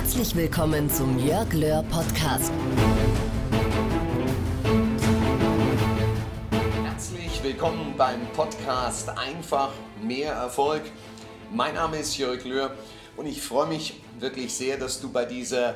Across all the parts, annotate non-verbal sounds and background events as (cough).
Herzlich willkommen zum Jörg Löhr Podcast. Herzlich willkommen beim Podcast Einfach mehr Erfolg. Mein Name ist Jörg Löhr und ich freue mich wirklich sehr, dass du bei dieser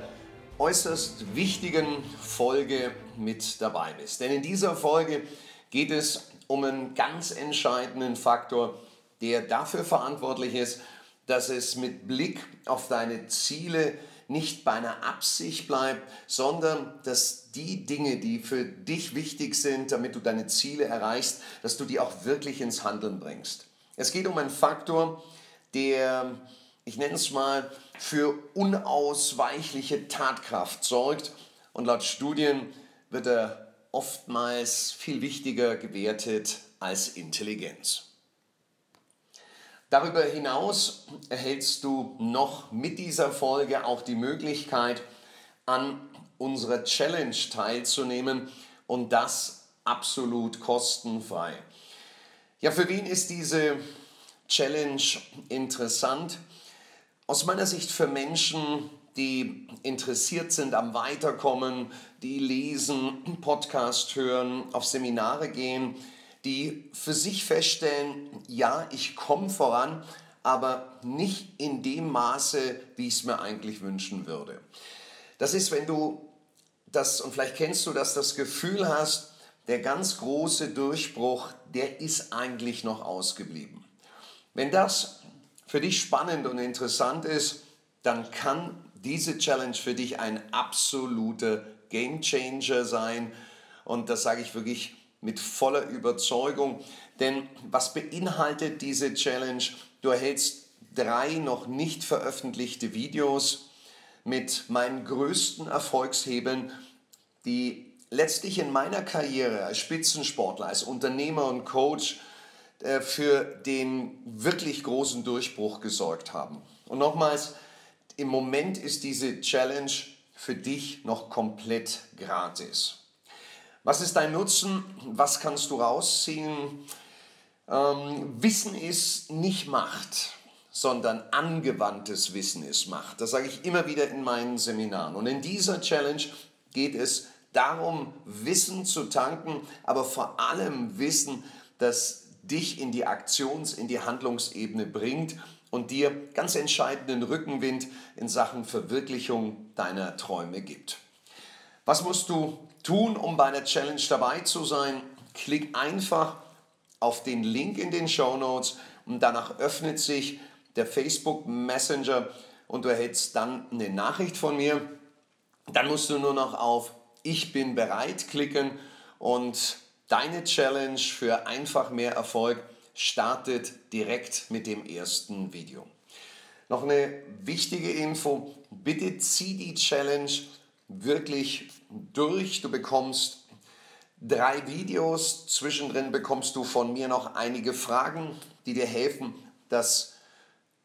äußerst wichtigen Folge mit dabei bist. Denn in dieser Folge geht es um einen ganz entscheidenden Faktor, der dafür verantwortlich ist, dass es mit Blick auf deine Ziele nicht bei einer Absicht bleibt, sondern dass die Dinge, die für dich wichtig sind, damit du deine Ziele erreichst, dass du die auch wirklich ins Handeln bringst. Es geht um einen Faktor, der, ich nenne es mal, für unausweichliche Tatkraft sorgt und laut Studien wird er oftmals viel wichtiger gewertet als Intelligenz. Darüber hinaus erhältst du noch mit dieser Folge auch die Möglichkeit, an unserer Challenge teilzunehmen und das absolut kostenfrei. Ja, für wen ist diese Challenge interessant? Aus meiner Sicht für Menschen, die interessiert sind am Weiterkommen, die lesen, Podcast hören, auf Seminare gehen, die für sich feststellen, ja, ich komme voran, aber nicht in dem Maße, wie ich es mir eigentlich wünschen würde. Das ist, wenn du das, und vielleicht kennst du das, das Gefühl hast, der ganz große Durchbruch, der ist eigentlich noch ausgeblieben. Wenn das für dich spannend und interessant ist, dann kann diese Challenge für dich ein absoluter Game Changer sein. Und das sage ich wirklich mit voller Überzeugung. Denn was beinhaltet diese Challenge? Du erhältst drei noch nicht veröffentlichte Videos mit meinen größten Erfolgshebeln, die letztlich in meiner Karriere als Spitzensportler, als Unternehmer und Coach äh, für den wirklich großen Durchbruch gesorgt haben. Und nochmals, im Moment ist diese Challenge für dich noch komplett gratis. Was ist dein Nutzen? Was kannst du rausziehen? Ähm, Wissen ist nicht Macht, sondern angewandtes Wissen ist Macht. Das sage ich immer wieder in meinen Seminaren. Und in dieser Challenge geht es darum, Wissen zu tanken, aber vor allem Wissen, das dich in die Aktions-, in die Handlungsebene bringt und dir ganz entscheidenden Rückenwind in Sachen Verwirklichung deiner Träume gibt. Was musst du tun, um bei der Challenge dabei zu sein? Klick einfach auf den Link in den Show Notes und danach öffnet sich der Facebook Messenger und du erhältst dann eine Nachricht von mir. Dann musst du nur noch auf Ich bin bereit klicken und deine Challenge für einfach mehr Erfolg startet direkt mit dem ersten Video. Noch eine wichtige Info, bitte zieh die Challenge wirklich durch. Du bekommst drei Videos, zwischendrin bekommst du von mir noch einige Fragen, die dir helfen, das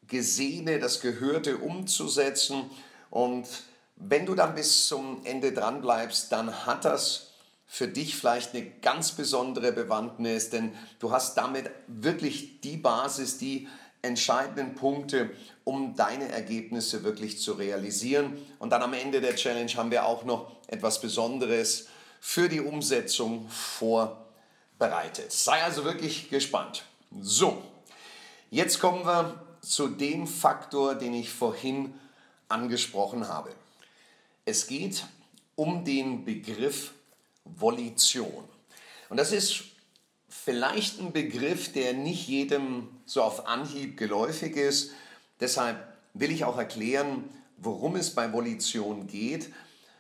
Gesehene, das Gehörte umzusetzen. Und wenn du dann bis zum Ende dran bleibst, dann hat das für dich vielleicht eine ganz besondere Bewandtnis, denn du hast damit wirklich die Basis, die entscheidenden Punkte, um deine Ergebnisse wirklich zu realisieren. Und dann am Ende der Challenge haben wir auch noch etwas Besonderes für die Umsetzung vorbereitet. Sei also wirklich gespannt. So, jetzt kommen wir zu dem Faktor, den ich vorhin angesprochen habe. Es geht um den Begriff Volition. Und das ist vielleicht ein Begriff, der nicht jedem so auf Anhieb geläufig ist. Deshalb will ich auch erklären, worum es bei Volition geht,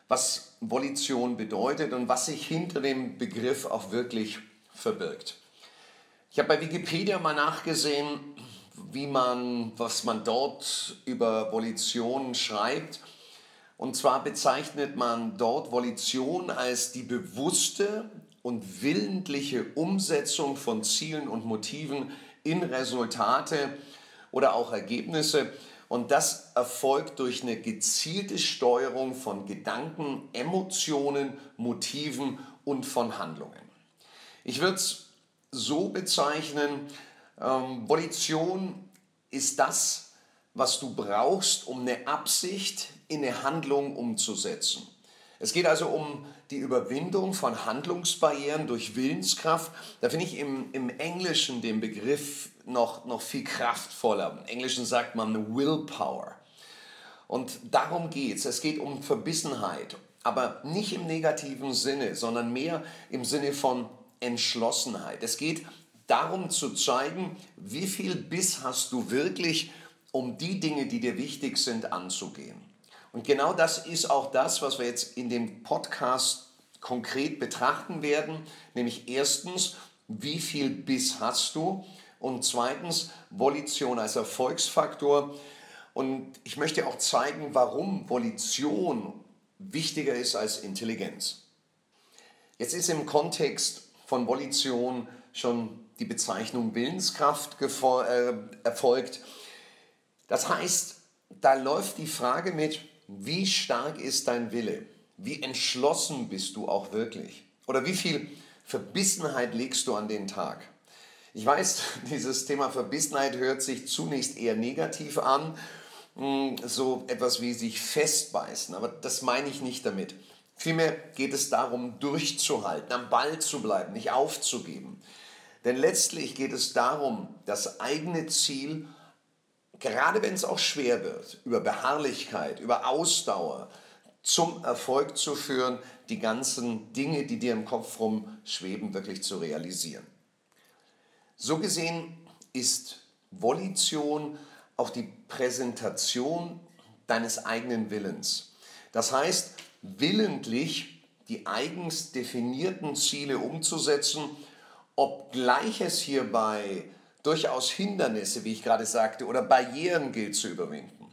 was Volition bedeutet und was sich hinter dem Begriff auch wirklich verbirgt. Ich habe bei Wikipedia mal nachgesehen, wie man, was man dort über Volition schreibt. Und zwar bezeichnet man dort Volition als die bewusste und willentliche Umsetzung von Zielen und Motiven in Resultate oder auch Ergebnisse. Und das erfolgt durch eine gezielte Steuerung von Gedanken, Emotionen, Motiven und von Handlungen. Ich würde es so bezeichnen, ähm, Volition ist das, was du brauchst, um eine Absicht in eine Handlung umzusetzen. Es geht also um die Überwindung von Handlungsbarrieren durch Willenskraft. Da finde ich im, im Englischen den Begriff noch, noch viel kraftvoller. Im Englischen sagt man Willpower. Und darum geht es. Es geht um Verbissenheit, aber nicht im negativen Sinne, sondern mehr im Sinne von Entschlossenheit. Es geht darum zu zeigen, wie viel Biss hast du wirklich, um die Dinge, die dir wichtig sind, anzugehen. Und genau das ist auch das, was wir jetzt in dem Podcast konkret betrachten werden, nämlich erstens, wie viel Biss hast du und zweitens, Volition als Erfolgsfaktor. Und ich möchte auch zeigen, warum Volition wichtiger ist als Intelligenz. Jetzt ist im Kontext von Volition schon die Bezeichnung Willenskraft äh, erfolgt. Das heißt, da läuft die Frage mit, wie stark ist dein Wille? Wie entschlossen bist du auch wirklich? Oder wie viel Verbissenheit legst du an den Tag? Ich weiß, (laughs) dieses Thema Verbissenheit hört sich zunächst eher negativ an, hm, so etwas wie sich festbeißen, aber das meine ich nicht damit. Vielmehr geht es darum, durchzuhalten, am Ball zu bleiben, nicht aufzugeben. Denn letztlich geht es darum, das eigene Ziel, gerade wenn es auch schwer wird, über Beharrlichkeit, über Ausdauer zum Erfolg zu führen, die ganzen Dinge, die dir im Kopf rumschweben, wirklich zu realisieren. So gesehen ist Volition auch die Präsentation deines eigenen Willens. Das heißt, willentlich die eigens definierten Ziele umzusetzen, obgleich es hierbei durchaus Hindernisse, wie ich gerade sagte, oder Barrieren gilt zu überwinden.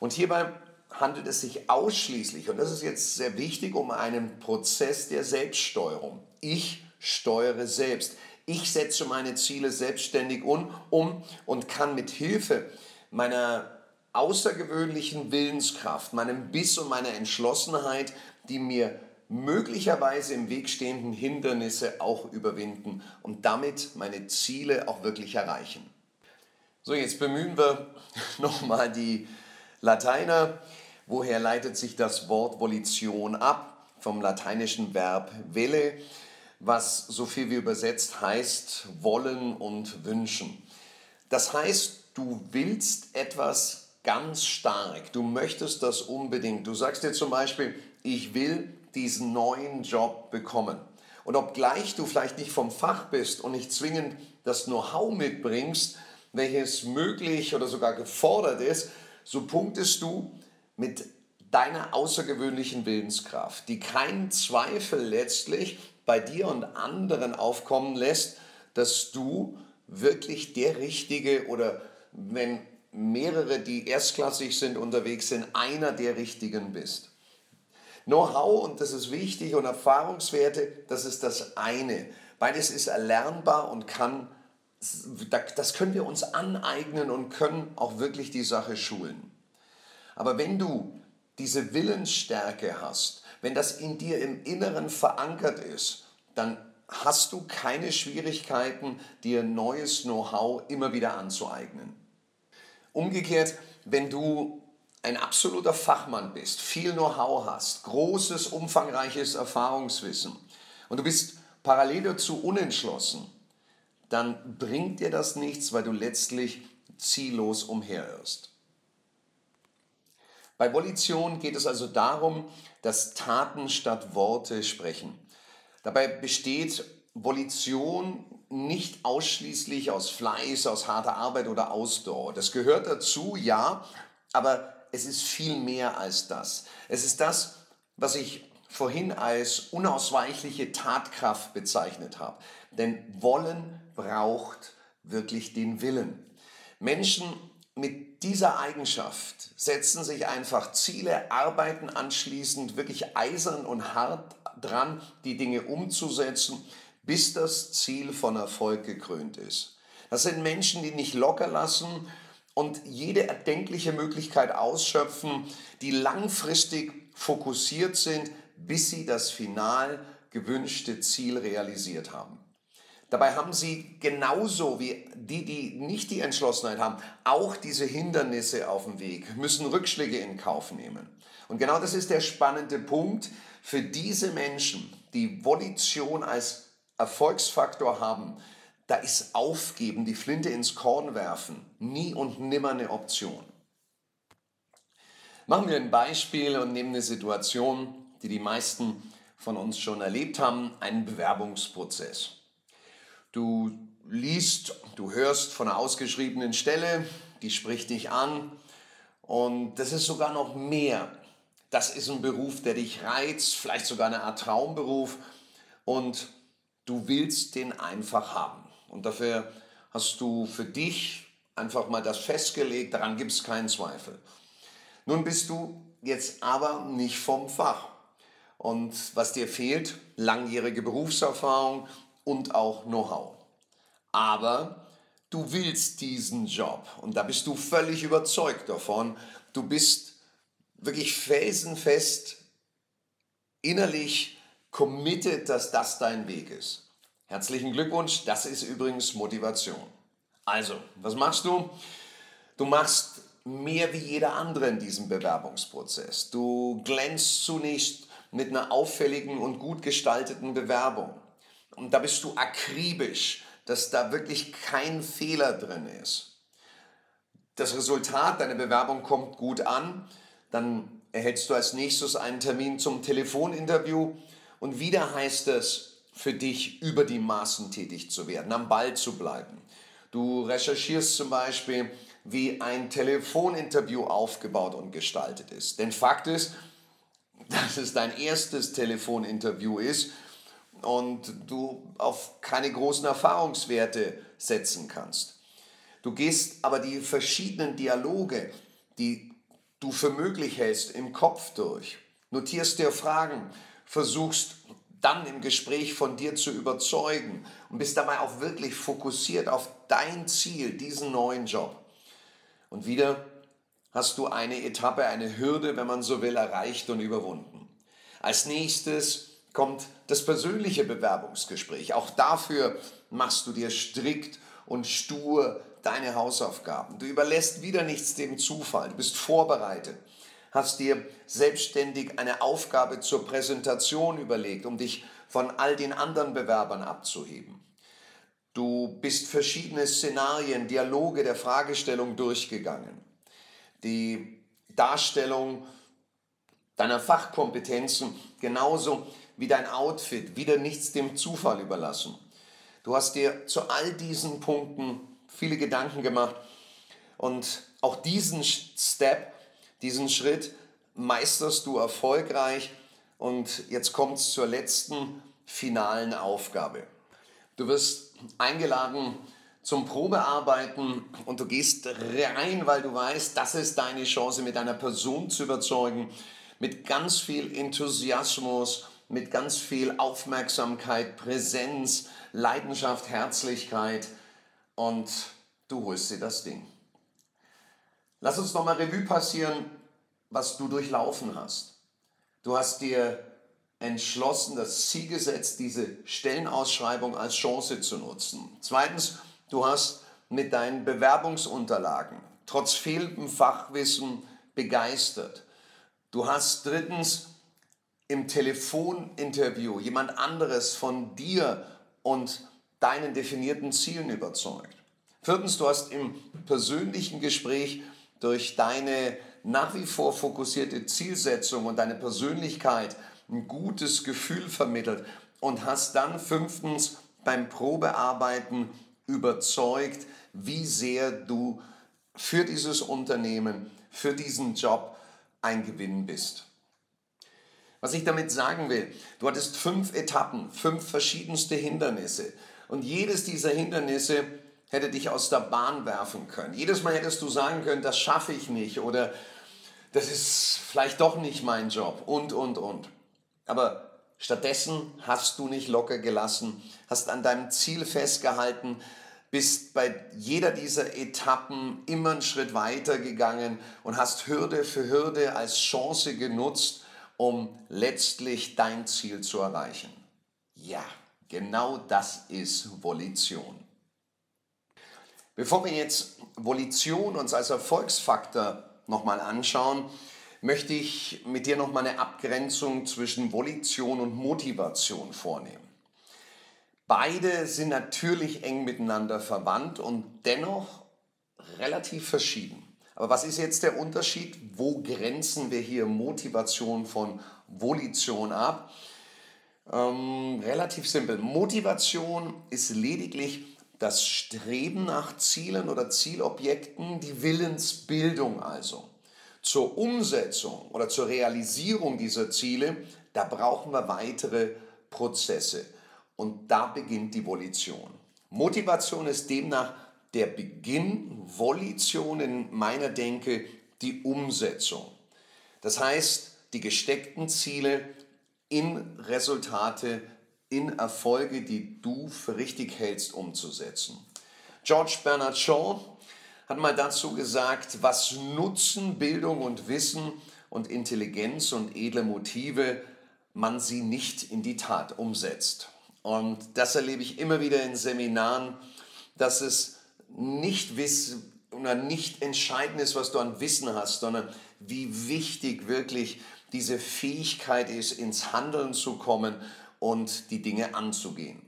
Und hierbei handelt es sich ausschließlich, und das ist jetzt sehr wichtig, um einen Prozess der Selbststeuerung. Ich steuere selbst. Ich setze meine Ziele selbstständig um, und kann mit Hilfe meiner außergewöhnlichen Willenskraft, meinem Biss und meiner Entschlossenheit, die mir möglicherweise im Weg stehenden Hindernisse auch überwinden und damit meine Ziele auch wirklich erreichen. So, jetzt bemühen wir (laughs) nochmal die Lateiner. Woher leitet sich das Wort Volition ab? Vom lateinischen Verb vele, was so viel wie übersetzt heißt wollen und wünschen. Das heißt, du willst etwas ganz stark, du möchtest das unbedingt. Du sagst dir zum Beispiel, ich will diesen neuen Job bekommen. Und obgleich du vielleicht nicht vom Fach bist und nicht zwingend das Know-how mitbringst, welches möglich oder sogar gefordert ist, so punktest du mit deiner außergewöhnlichen Willenskraft, die keinen Zweifel letztlich bei dir und anderen aufkommen lässt, dass du wirklich der Richtige oder wenn mehrere, die erstklassig sind, unterwegs sind, einer der Richtigen bist. Know-how, und das ist wichtig, und Erfahrungswerte, das ist das eine. Beides ist erlernbar und kann, das können wir uns aneignen und können auch wirklich die Sache schulen. Aber wenn du diese Willensstärke hast, wenn das in dir im Inneren verankert ist, dann hast du keine Schwierigkeiten, dir neues Know-how immer wieder anzueignen. Umgekehrt, wenn du ein absoluter Fachmann bist, viel Know-how hast, großes, umfangreiches Erfahrungswissen und du bist parallel dazu unentschlossen, dann bringt dir das nichts, weil du letztlich ziellos umherirrst. Bei Volition geht es also darum, dass Taten statt Worte sprechen. Dabei besteht Volition nicht ausschließlich aus Fleiß, aus harter Arbeit oder Ausdauer. Das gehört dazu, ja, aber es ist viel mehr als das. Es ist das, was ich vorhin als unausweichliche Tatkraft bezeichnet habe. Denn Wollen braucht wirklich den Willen. Menschen mit dieser Eigenschaft setzen sich einfach Ziele, arbeiten anschließend wirklich eisern und hart dran, die Dinge umzusetzen, bis das Ziel von Erfolg gekrönt ist. Das sind Menschen, die nicht locker lassen und jede erdenkliche Möglichkeit ausschöpfen, die langfristig fokussiert sind, bis sie das final gewünschte Ziel realisiert haben. Dabei haben sie genauso wie die, die nicht die Entschlossenheit haben, auch diese Hindernisse auf dem Weg, müssen Rückschläge in Kauf nehmen. Und genau das ist der spannende Punkt für diese Menschen, die Volition als Erfolgsfaktor haben. Da ist Aufgeben, die Flinte ins Korn werfen, nie und nimmer eine Option. Machen wir ein Beispiel und nehmen eine Situation, die die meisten von uns schon erlebt haben, einen Bewerbungsprozess. Du liest, du hörst von einer ausgeschriebenen Stelle, die spricht dich an und das ist sogar noch mehr. Das ist ein Beruf, der dich reizt, vielleicht sogar eine Art Traumberuf und du willst den einfach haben. Und dafür hast du für dich einfach mal das festgelegt, daran gibt es keinen Zweifel. Nun bist du jetzt aber nicht vom Fach. Und was dir fehlt, langjährige Berufserfahrung, und auch Know-how. Aber du willst diesen Job und da bist du völlig überzeugt davon. Du bist wirklich felsenfest innerlich committed, dass das dein Weg ist. Herzlichen Glückwunsch, das ist übrigens Motivation. Also, was machst du? Du machst mehr wie jeder andere in diesem Bewerbungsprozess. Du glänzt zunächst mit einer auffälligen und gut gestalteten Bewerbung. Und da bist du akribisch, dass da wirklich kein Fehler drin ist. Das Resultat deiner Bewerbung kommt gut an, dann erhältst du als nächstes einen Termin zum Telefoninterview und wieder heißt es für dich, über die Maßen tätig zu werden, am Ball zu bleiben. Du recherchierst zum Beispiel, wie ein Telefoninterview aufgebaut und gestaltet ist. Denn Fakt ist, (laughs) dass es dein erstes Telefoninterview ist und du auf keine großen Erfahrungswerte setzen kannst. Du gehst aber die verschiedenen Dialoge, die du für möglich hältst, im Kopf durch, notierst dir Fragen, versuchst dann im Gespräch von dir zu überzeugen und bist dabei auch wirklich fokussiert auf dein Ziel, diesen neuen Job. Und wieder hast du eine Etappe, eine Hürde, wenn man so will, erreicht und überwunden. Als nächstes kommt das persönliche Bewerbungsgespräch. Auch dafür machst du dir strikt und stur deine Hausaufgaben. Du überlässt wieder nichts dem Zufall. Du bist vorbereitet, hast dir selbstständig eine Aufgabe zur Präsentation überlegt, um dich von all den anderen Bewerbern abzuheben. Du bist verschiedene Szenarien, Dialoge der Fragestellung durchgegangen. Die Darstellung deiner Fachkompetenzen genauso wie dein Outfit, wieder nichts dem Zufall überlassen. Du hast dir zu all diesen Punkten viele Gedanken gemacht und auch diesen Step, diesen Schritt meisterst du erfolgreich und jetzt kommt es zur letzten finalen Aufgabe. Du wirst eingeladen zum Probearbeiten und du gehst rein, weil du weißt, das ist deine Chance, mit einer Person zu überzeugen, mit ganz viel Enthusiasmus mit ganz viel Aufmerksamkeit, Präsenz, Leidenschaft, Herzlichkeit und du holst dir das Ding. Lass uns nochmal Revue passieren, was du durchlaufen hast. Du hast dir entschlossen, das Ziel gesetzt, diese Stellenausschreibung als Chance zu nutzen. Zweitens, du hast mit deinen Bewerbungsunterlagen trotz fehlendem Fachwissen begeistert. Du hast drittens im Telefoninterview jemand anderes von dir und deinen definierten Zielen überzeugt. Viertens, du hast im persönlichen Gespräch durch deine nach wie vor fokussierte Zielsetzung und deine Persönlichkeit ein gutes Gefühl vermittelt und hast dann fünftens beim Probearbeiten überzeugt, wie sehr du für dieses Unternehmen, für diesen Job ein Gewinn bist. Was ich damit sagen will, du hattest fünf Etappen, fünf verschiedenste Hindernisse. Und jedes dieser Hindernisse hätte dich aus der Bahn werfen können. Jedes Mal hättest du sagen können, das schaffe ich nicht oder das ist vielleicht doch nicht mein Job und, und, und. Aber stattdessen hast du nicht locker gelassen, hast an deinem Ziel festgehalten, bist bei jeder dieser Etappen immer einen Schritt weiter gegangen und hast Hürde für Hürde als Chance genutzt, um letztlich dein Ziel zu erreichen. Ja, Genau das ist Volition. Bevor wir jetzt Volition uns als Erfolgsfaktor nochmal anschauen, möchte ich mit dir nochmal eine Abgrenzung zwischen Volition und Motivation vornehmen. Beide sind natürlich eng miteinander verwandt und dennoch relativ verschieden. Aber was ist jetzt der Unterschied? Wo grenzen wir hier Motivation von Volition ab? Ähm, relativ simpel. Motivation ist lediglich das Streben nach Zielen oder Zielobjekten, die Willensbildung also. Zur Umsetzung oder zur Realisierung dieser Ziele, da brauchen wir weitere Prozesse. Und da beginnt die Volition. Motivation ist demnach der Beginn, Volition in meiner Denke die Umsetzung. Das heißt, die gesteckten Ziele in Resultate, in Erfolge, die du für richtig hältst, umzusetzen. George Bernard Shaw hat mal dazu gesagt, was Nutzen, Bildung und Wissen und Intelligenz und edle Motive man sie nicht in die Tat umsetzt. Und das erlebe ich immer wieder in Seminaren, dass es nicht Wissen oder nicht entscheidend ist, was du an Wissen hast, sondern wie wichtig wirklich diese Fähigkeit ist, ins Handeln zu kommen und die Dinge anzugehen.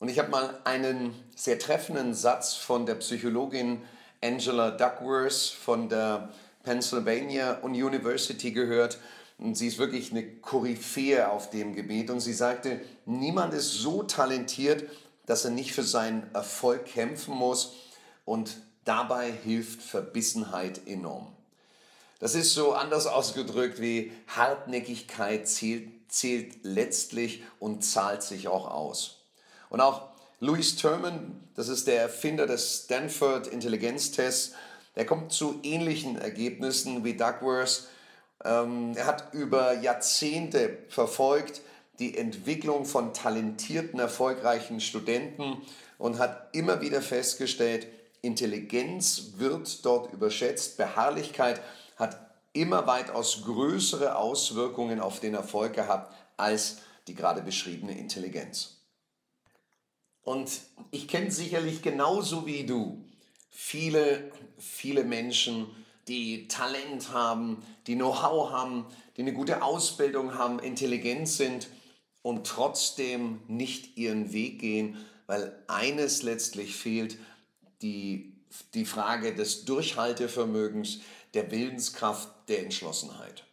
Und ich habe mal einen sehr treffenden Satz von der Psychologin Angela Duckworth von der Pennsylvania University gehört, und sie ist wirklich eine Koryphäe auf dem Gebiet. Und sie sagte, niemand ist so talentiert, dass er nicht für seinen Erfolg kämpfen muss. Und dabei hilft Verbissenheit enorm. Das ist so anders ausgedrückt wie Hartnäckigkeit zählt, zählt letztlich und zahlt sich auch aus. Und auch Louis Terman, das ist der Erfinder des Stanford Intelligenztests, der kommt zu ähnlichen Ergebnissen wie Duckworth ähm, er hat über Jahrzehnte verfolgt die Entwicklung von talentierten, erfolgreichen Studenten und hat immer wieder festgestellt, Intelligenz wird dort überschätzt, Beharrlichkeit hat immer weitaus größere Auswirkungen auf den Erfolg gehabt als die gerade beschriebene Intelligenz. Und ich kenne sicherlich genauso wie du viele, viele Menschen, die Talent haben, die Know-how haben, die eine gute Ausbildung haben, intelligent sind und trotzdem nicht ihren Weg gehen, weil eines letztlich fehlt, die, die Frage des Durchhaltevermögens, der Willenskraft, der Entschlossenheit.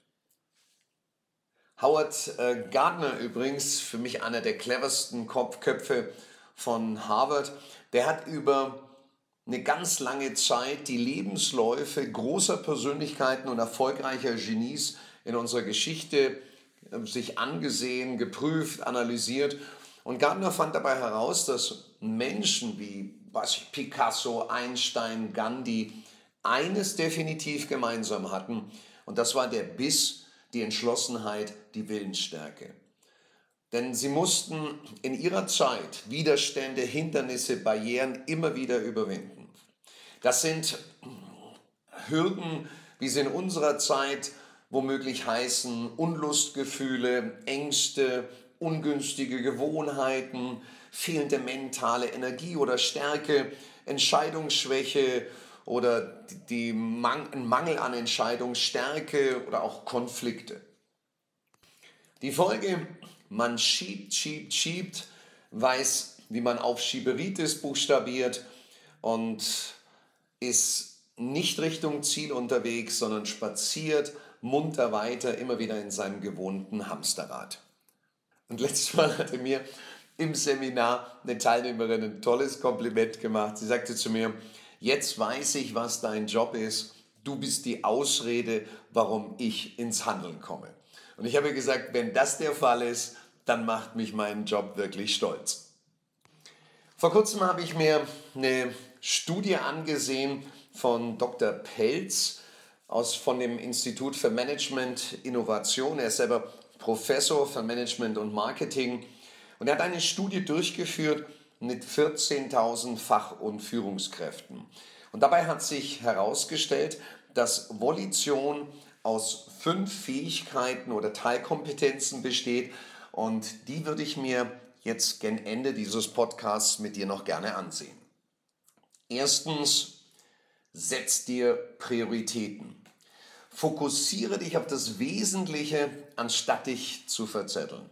Howard äh, Gardner übrigens, für mich einer der cleversten Kopfköpfe von Harvard, der hat über eine ganz lange Zeit die Lebensläufe großer Persönlichkeiten und erfolgreicher Genies in unserer Geschichte äh, sich angesehen, geprüft, analysiert. Und Gardner fand dabei heraus, dass Menschen wie was ich, Picasso, Einstein, Gandhi eines definitiv gemeinsam hatten. Und das war der Biss, die Entschlossenheit, die Willensstärke. Denn sie mussten in ihrer Zeit Widerstände, Hindernisse, Barrieren immer wieder überwinden. Das sind Hürden, wie sie in unserer Zeit womöglich heißen, Unlustgefühle, Ängste, ungünstige Gewohnheiten, fehlende mentale Energie oder Stärke, Entscheidungsschwäche oder die Man ein Mangel an Entscheidungsstärke oder auch Konflikte. Die Folge, man schiebt, schiebt, schiebt, weiß, wie man Aufschieberitis buchstabiert und ist nicht Richtung Ziel unterwegs, sondern spaziert munter weiter, immer wieder in seinem gewohnten Hamsterrad. Und letztes Mal hatte mir im Seminar eine Teilnehmerin ein tolles Kompliment gemacht. Sie sagte zu mir, jetzt weiß ich, was dein Job ist. Du bist die Ausrede, warum ich ins Handeln komme. Und ich habe gesagt, wenn das der Fall ist, dann macht mich mein Job wirklich stolz. Vor kurzem habe ich mir eine Studie angesehen von Dr. Pelz aus, von dem Institut für Management Innovation. Er ist selber Professor für Management und Marketing und er hat eine Studie durchgeführt mit 14.000 Fach- und Führungskräften. Und dabei hat sich herausgestellt, dass Volition aus fünf Fähigkeiten oder Teilkompetenzen besteht und die würde ich mir jetzt gen Ende dieses Podcasts mit dir noch gerne ansehen. Erstens, setz dir Prioritäten. Fokussiere dich auf das Wesentliche, anstatt dich zu verzetteln.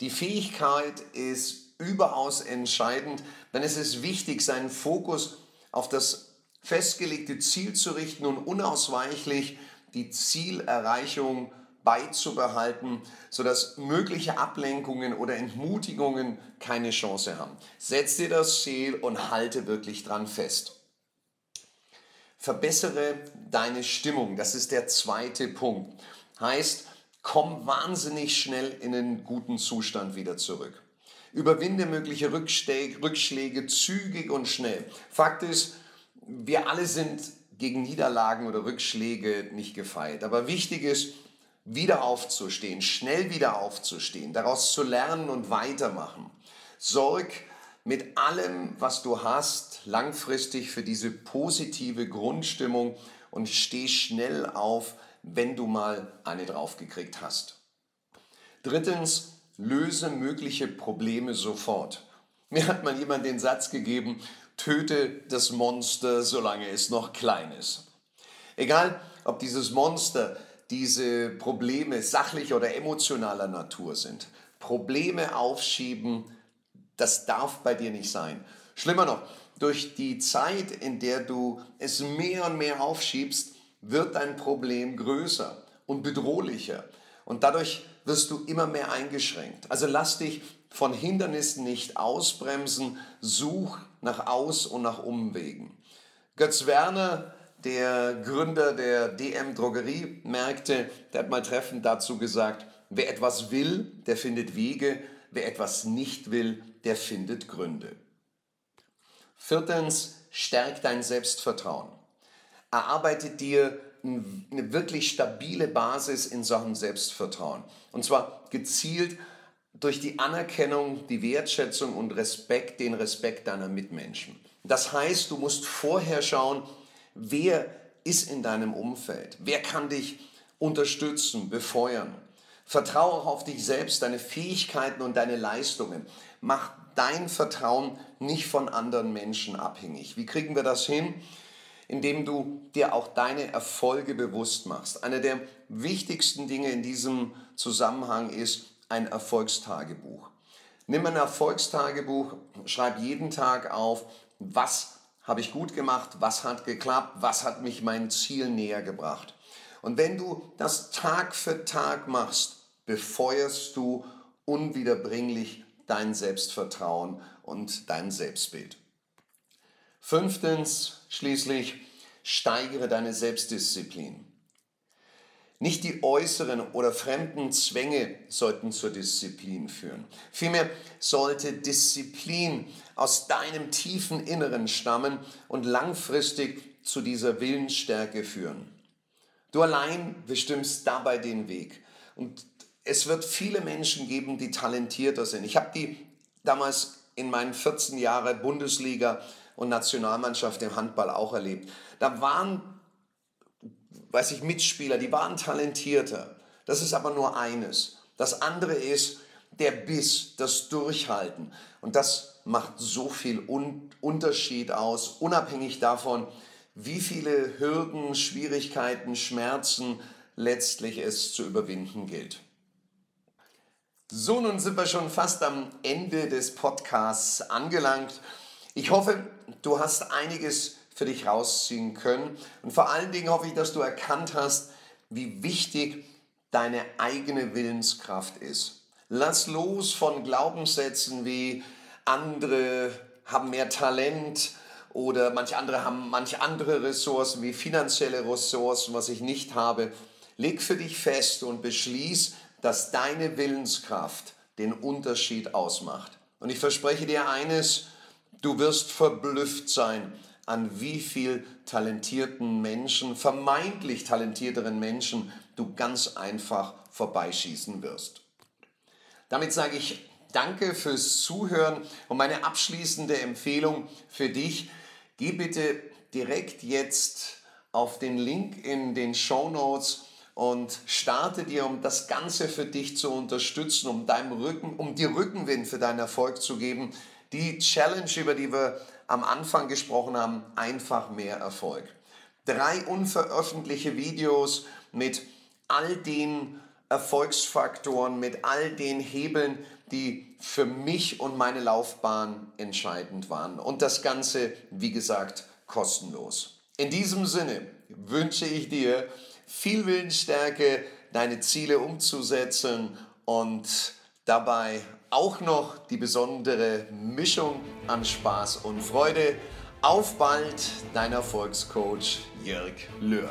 Die Fähigkeit ist überaus entscheidend, denn es ist wichtig, seinen Fokus auf das festgelegte Ziel zu richten und unausweichlich die Zielerreichung beizubehalten, sodass mögliche Ablenkungen oder Entmutigungen keine Chance haben. Setz dir das Ziel und halte wirklich dran fest. Verbessere deine Stimmung, das ist der zweite Punkt. Heißt, komm wahnsinnig schnell in einen guten Zustand wieder zurück. Überwinde mögliche Rückschläge, Rückschläge zügig und schnell. Fakt ist, wir alle sind gegen Niederlagen oder Rückschläge nicht gefeit. Aber wichtig ist, wieder aufzustehen, schnell wieder aufzustehen, daraus zu lernen und weitermachen. Sorg mit allem, was du hast, langfristig für diese positive Grundstimmung und steh schnell auf, wenn du mal eine draufgekriegt hast. Drittens, löse mögliche Probleme sofort. Mir hat mal jemand den Satz gegeben, töte das Monster, solange es noch klein ist. Egal, ob dieses Monster, diese Probleme sachlicher oder emotionaler Natur sind. Probleme aufschieben das darf bei dir nicht sein. Schlimmer noch, durch die Zeit, in der du es mehr und mehr aufschiebst, wird dein Problem größer und bedrohlicher. Und dadurch wirst du immer mehr eingeschränkt. Also lass dich von Hindernissen nicht ausbremsen, such nach Aus- und nach Umwegen. Götz Werner, der Gründer der DM Drogeriemärkte, der hat mal treffend dazu gesagt, wer etwas will, der findet Wege, wer etwas nicht will, der findet Gründe. Viertens, stärk dein Selbstvertrauen. Erarbeite dir eine wirklich stabile Basis in Sachen Selbstvertrauen. Und zwar gezielt durch die Anerkennung, die Wertschätzung und Respekt, den Respekt deiner Mitmenschen. Das heißt, du musst vorher schauen, wer ist in deinem Umfeld, wer kann dich unterstützen, befeuern. Vertraue auch auf dich selbst, deine Fähigkeiten und deine Leistungen. Mach dein Vertrauen nicht von anderen Menschen abhängig. Wie kriegen wir das hin? Indem du dir auch deine Erfolge bewusst machst. Eine der wichtigsten Dinge in diesem Zusammenhang ist ein Erfolgstagebuch. Nimm ein Erfolgstagebuch, schreib jeden Tag auf, was habe ich gut gemacht, was hat geklappt, was hat mich meinem Ziel näher gebracht. Und wenn du das Tag für Tag machst, befeuerst du unwiederbringlich dein Selbstvertrauen und dein Selbstbild. Fünftens, schließlich, steigere deine Selbstdisziplin. Nicht die äußeren oder fremden Zwänge sollten zur Disziplin führen. Vielmehr sollte Disziplin aus deinem tiefen Inneren stammen und langfristig zu dieser Willensstärke führen. Du allein bestimmst dabei den Weg. Und es wird viele Menschen geben, die talentierter sind. Ich habe die damals in meinen 14 Jahren Bundesliga und Nationalmannschaft im Handball auch erlebt. Da waren, weiß ich, Mitspieler, die waren talentierter. Das ist aber nur eines. Das andere ist der Biss, das Durchhalten. Und das macht so viel Unterschied aus, unabhängig davon, wie viele Hürden, Schwierigkeiten, Schmerzen letztlich es zu überwinden gilt. So, nun sind wir schon fast am Ende des Podcasts angelangt. Ich hoffe, du hast einiges für dich rausziehen können und vor allen Dingen hoffe ich, dass du erkannt hast, wie wichtig deine eigene Willenskraft ist. Lass los von Glaubenssätzen wie andere haben mehr Talent oder manche andere haben manche andere Ressourcen wie finanzielle Ressourcen, was ich nicht habe. Leg für dich fest und beschließ, dass deine Willenskraft den Unterschied ausmacht. Und ich verspreche dir eines, du wirst verblüfft sein, an wie viel talentierten Menschen, vermeintlich talentierteren Menschen du ganz einfach vorbeischießen wirst. Damit sage ich Danke fürs Zuhören und meine abschließende Empfehlung für dich, geh bitte direkt jetzt auf den Link in den Show Notes und starte dir, um das Ganze für dich zu unterstützen, um deinem Rücken, um dir Rückenwind für deinen Erfolg zu geben. Die Challenge, über die wir am Anfang gesprochen haben, einfach mehr Erfolg. Drei unveröffentlichte Videos mit all den Erfolgsfaktoren, mit all den Hebeln, die für mich und meine Laufbahn entscheidend waren. Und das Ganze, wie gesagt, kostenlos. In diesem Sinne wünsche ich dir viel Willensstärke, deine Ziele umzusetzen und dabei auch noch die besondere Mischung an Spaß und Freude. Auf bald, dein Erfolgscoach Jörg Löhr.